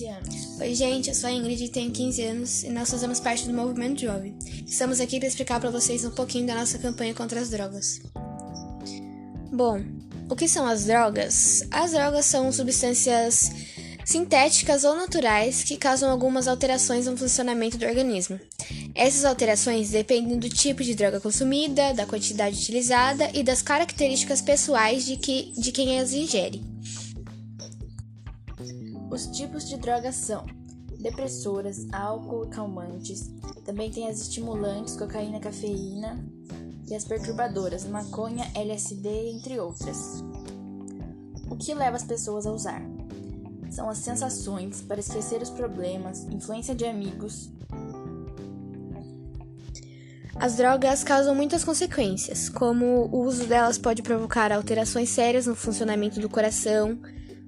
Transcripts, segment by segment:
15 anos. Oi, gente, eu sou a Ingrid e tenho 15 anos e nós fazemos parte do Movimento Jovem. Estamos aqui para explicar para vocês um pouquinho da nossa campanha contra as drogas. Bom, o que são as drogas? As drogas são substâncias sintéticas ou naturais que causam algumas alterações no funcionamento do organismo. Essas alterações dependem do tipo de droga consumida, da quantidade utilizada e das características pessoais de, que, de quem as ingere. Os tipos de drogas são depressoras, álcool e calmantes. Também tem as estimulantes, cocaína, cafeína e as perturbadoras, maconha, LSD, entre outras. O que leva as pessoas a usar? São as sensações para esquecer os problemas, influência de amigos. As drogas causam muitas consequências, como o uso delas pode provocar alterações sérias no funcionamento do coração,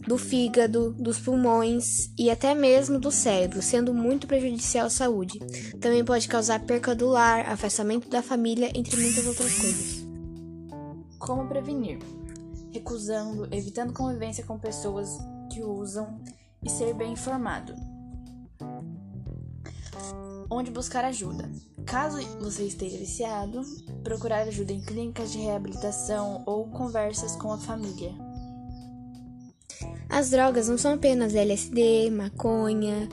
do fígado, dos pulmões e até mesmo do cérebro, sendo muito prejudicial à saúde. Também pode causar perca do lar, afastamento da família, entre muitas outras coisas. Como prevenir? Recusando, evitando convivência com pessoas que usam e ser bem informado. Onde buscar ajuda? Caso você esteja viciado, procurar ajuda em clínicas de reabilitação ou conversas com a família. As drogas não são apenas LSD, maconha,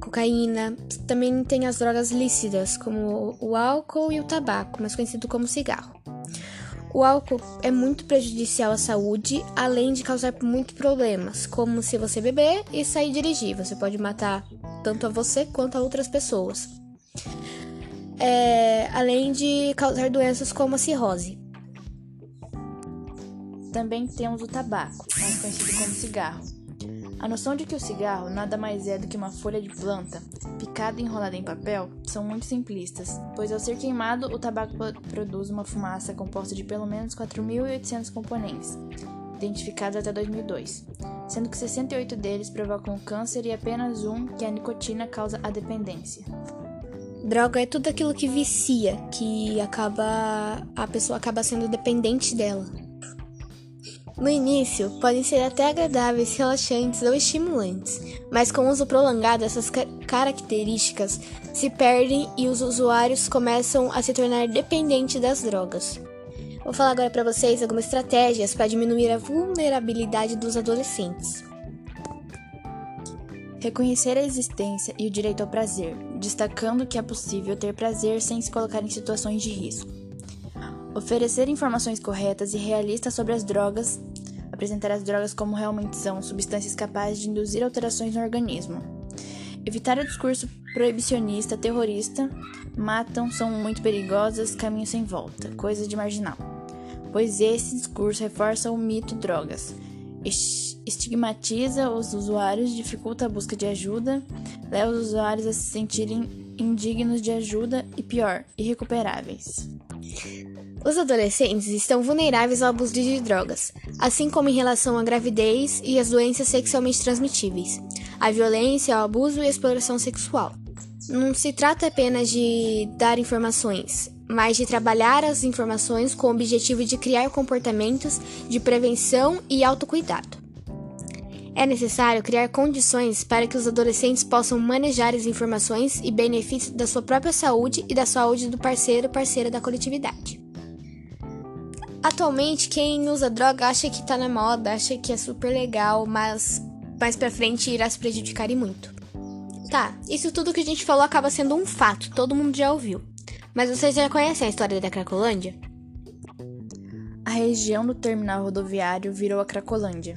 cocaína, também tem as drogas lícitas, como o álcool e o tabaco, mais conhecido como cigarro. O álcool é muito prejudicial à saúde, além de causar muitos problemas, como se você beber e sair dirigir. Você pode matar tanto a você quanto a outras pessoas. É, além de causar doenças como a cirrose. Também temos o tabaco, mais conhecido como cigarro. A noção de que o cigarro nada mais é do que uma folha de planta, picada e enrolada em papel, são muito simplistas, pois ao ser queimado, o tabaco produz uma fumaça composta de pelo menos 4.800 componentes, identificados até 2002, sendo que 68 deles provocam câncer e apenas um, que é a nicotina, causa a dependência. Droga é tudo aquilo que vicia, que acaba a pessoa acaba sendo dependente dela. No início, podem ser até agradáveis, relaxantes ou estimulantes, mas com o uso prolongado, essas características se perdem e os usuários começam a se tornar dependentes das drogas. Vou falar agora para vocês algumas estratégias para diminuir a vulnerabilidade dos adolescentes. Reconhecer a existência e o direito ao prazer, destacando que é possível ter prazer sem se colocar em situações de risco. Oferecer informações corretas e realistas sobre as drogas, apresentar as drogas como realmente são, substâncias capazes de induzir alterações no organismo. Evitar o discurso proibicionista, terrorista, matam, são muito perigosas, caminho sem volta, coisas de marginal. Pois esse discurso reforça o mito drogas, estigmatiza os usuários, dificulta a busca de ajuda, leva os usuários a se sentirem indignos de ajuda e, pior, irrecuperáveis. Os adolescentes estão vulneráveis ao abuso de drogas, assim como em relação à gravidez e às doenças sexualmente transmitíveis, à violência, ao abuso e à exploração sexual. Não se trata apenas de dar informações, mas de trabalhar as informações com o objetivo de criar comportamentos de prevenção e autocuidado. É necessário criar condições para que os adolescentes possam manejar as informações e benefícios da sua própria saúde e da saúde do parceiro ou parceira da coletividade. Atualmente, quem usa droga acha que tá na moda, acha que é super legal, mas mais pra frente irá se prejudicar e muito. Tá, isso tudo que a gente falou acaba sendo um fato, todo mundo já ouviu. Mas vocês já conhecem a história da Cracolândia? A região do terminal rodoviário virou a Cracolândia.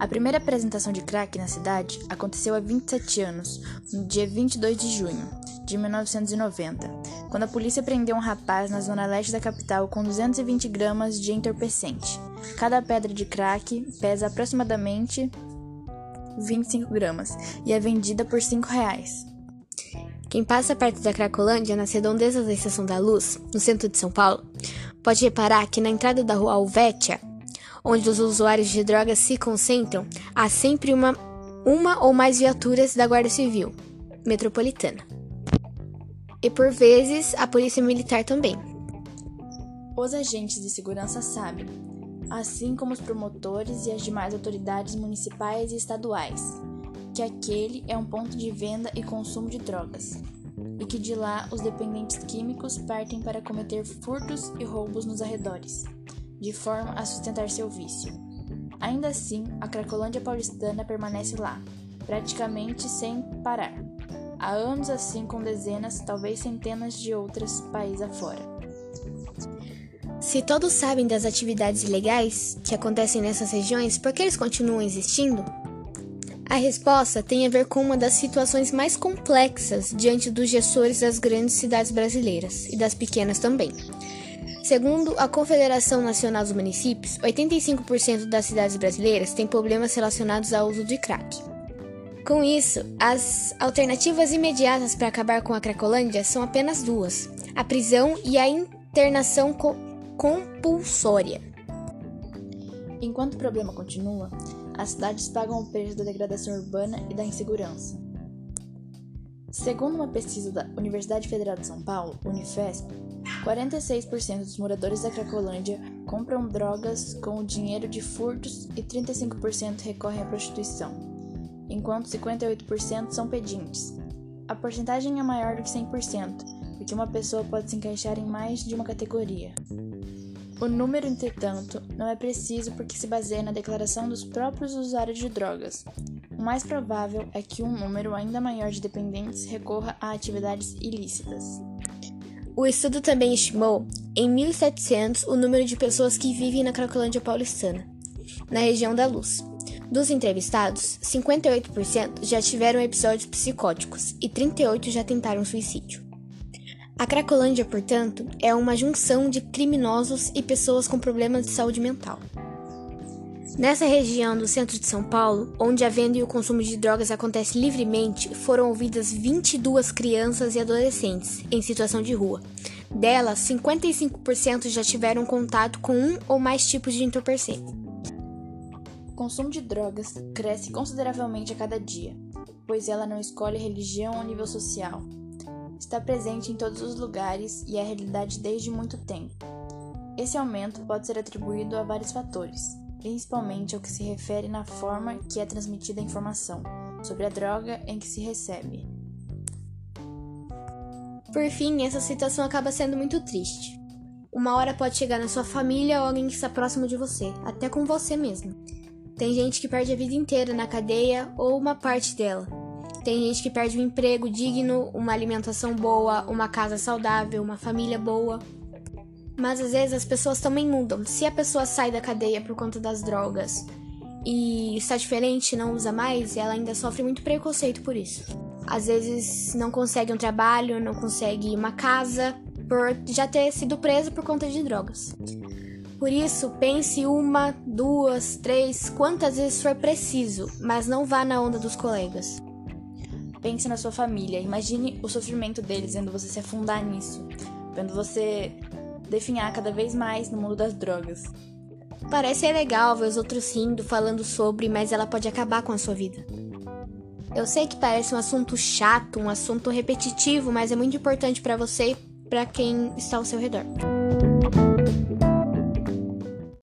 A primeira apresentação de crack na cidade aconteceu há 27 anos, no dia 22 de junho de 1990, quando a polícia prendeu um rapaz na zona leste da capital com 220 gramas de entorpecente. Cada pedra de crack pesa aproximadamente 25 gramas e é vendida por 5 reais. Quem passa perto da Cracolândia, nas redondezas da Estação da Luz, no centro de São Paulo, pode reparar que na entrada da rua Alvétia, onde os usuários de drogas se concentram, há sempre uma, uma ou mais viaturas da Guarda Civil Metropolitana. E por vezes a Polícia Militar também. Os agentes de segurança sabem, assim como os promotores e as demais autoridades municipais e estaduais, que aquele é um ponto de venda e consumo de drogas, e que de lá os dependentes químicos partem para cometer furtos e roubos nos arredores, de forma a sustentar seu vício. Ainda assim, a Cracolândia paulistana permanece lá, praticamente sem parar. Há anos assim com dezenas, talvez centenas de outras países afora. Se todos sabem das atividades ilegais que acontecem nessas regiões, por que eles continuam existindo? A resposta tem a ver com uma das situações mais complexas diante dos gestores das grandes cidades brasileiras e das pequenas também. Segundo a Confederação Nacional dos Municípios, 85% das cidades brasileiras têm problemas relacionados ao uso de crack. Com isso, as alternativas imediatas para acabar com a Cracolândia são apenas duas: a prisão e a internação co compulsória. Enquanto o problema continua, as cidades pagam o preço da degradação urbana e da insegurança. Segundo uma pesquisa da Universidade Federal de São Paulo, Unifesp, 46% dos moradores da Cracolândia compram drogas com o dinheiro de furtos e 35% recorrem à prostituição enquanto 58% são pedintes. A porcentagem é maior do que 100%, porque uma pessoa pode se encaixar em mais de uma categoria. O número, entretanto, não é preciso porque se baseia na declaração dos próprios usuários de drogas. O mais provável é que um número ainda maior de dependentes recorra a atividades ilícitas. O estudo também estimou, em 1700, o número de pessoas que vivem na Cracolândia paulistana, na região da Luz. Dos entrevistados, 58% já tiveram episódios psicóticos e 38% já tentaram suicídio. A Cracolândia, portanto, é uma junção de criminosos e pessoas com problemas de saúde mental. Nessa região do centro de São Paulo, onde a venda e o consumo de drogas acontece livremente, foram ouvidas 22 crianças e adolescentes em situação de rua. Delas, 55% já tiveram contato com um ou mais tipos de entorpecente. O consumo de drogas cresce consideravelmente a cada dia, pois ela não escolhe religião ou nível social. Está presente em todos os lugares e é realidade desde muito tempo. Esse aumento pode ser atribuído a vários fatores, principalmente ao que se refere na forma que é transmitida a informação sobre a droga em que se recebe. Por fim, essa situação acaba sendo muito triste. Uma hora pode chegar na sua família ou alguém que está próximo de você, até com você mesmo. Tem gente que perde a vida inteira na cadeia ou uma parte dela. Tem gente que perde um emprego digno, uma alimentação boa, uma casa saudável, uma família boa. Mas às vezes as pessoas também mudam. Se a pessoa sai da cadeia por conta das drogas e está diferente, não usa mais, ela ainda sofre muito preconceito por isso. Às vezes não consegue um trabalho, não consegue uma casa por já ter sido presa por conta de drogas. Por isso, pense uma, duas, três, quantas vezes for preciso, mas não vá na onda dos colegas. Pense na sua família, imagine o sofrimento deles vendo você se afundar nisso, vendo você definhar cada vez mais no mundo das drogas. Parece legal ver os outros rindo, falando sobre, mas ela pode acabar com a sua vida. Eu sei que parece um assunto chato, um assunto repetitivo, mas é muito importante para você e para quem está ao seu redor.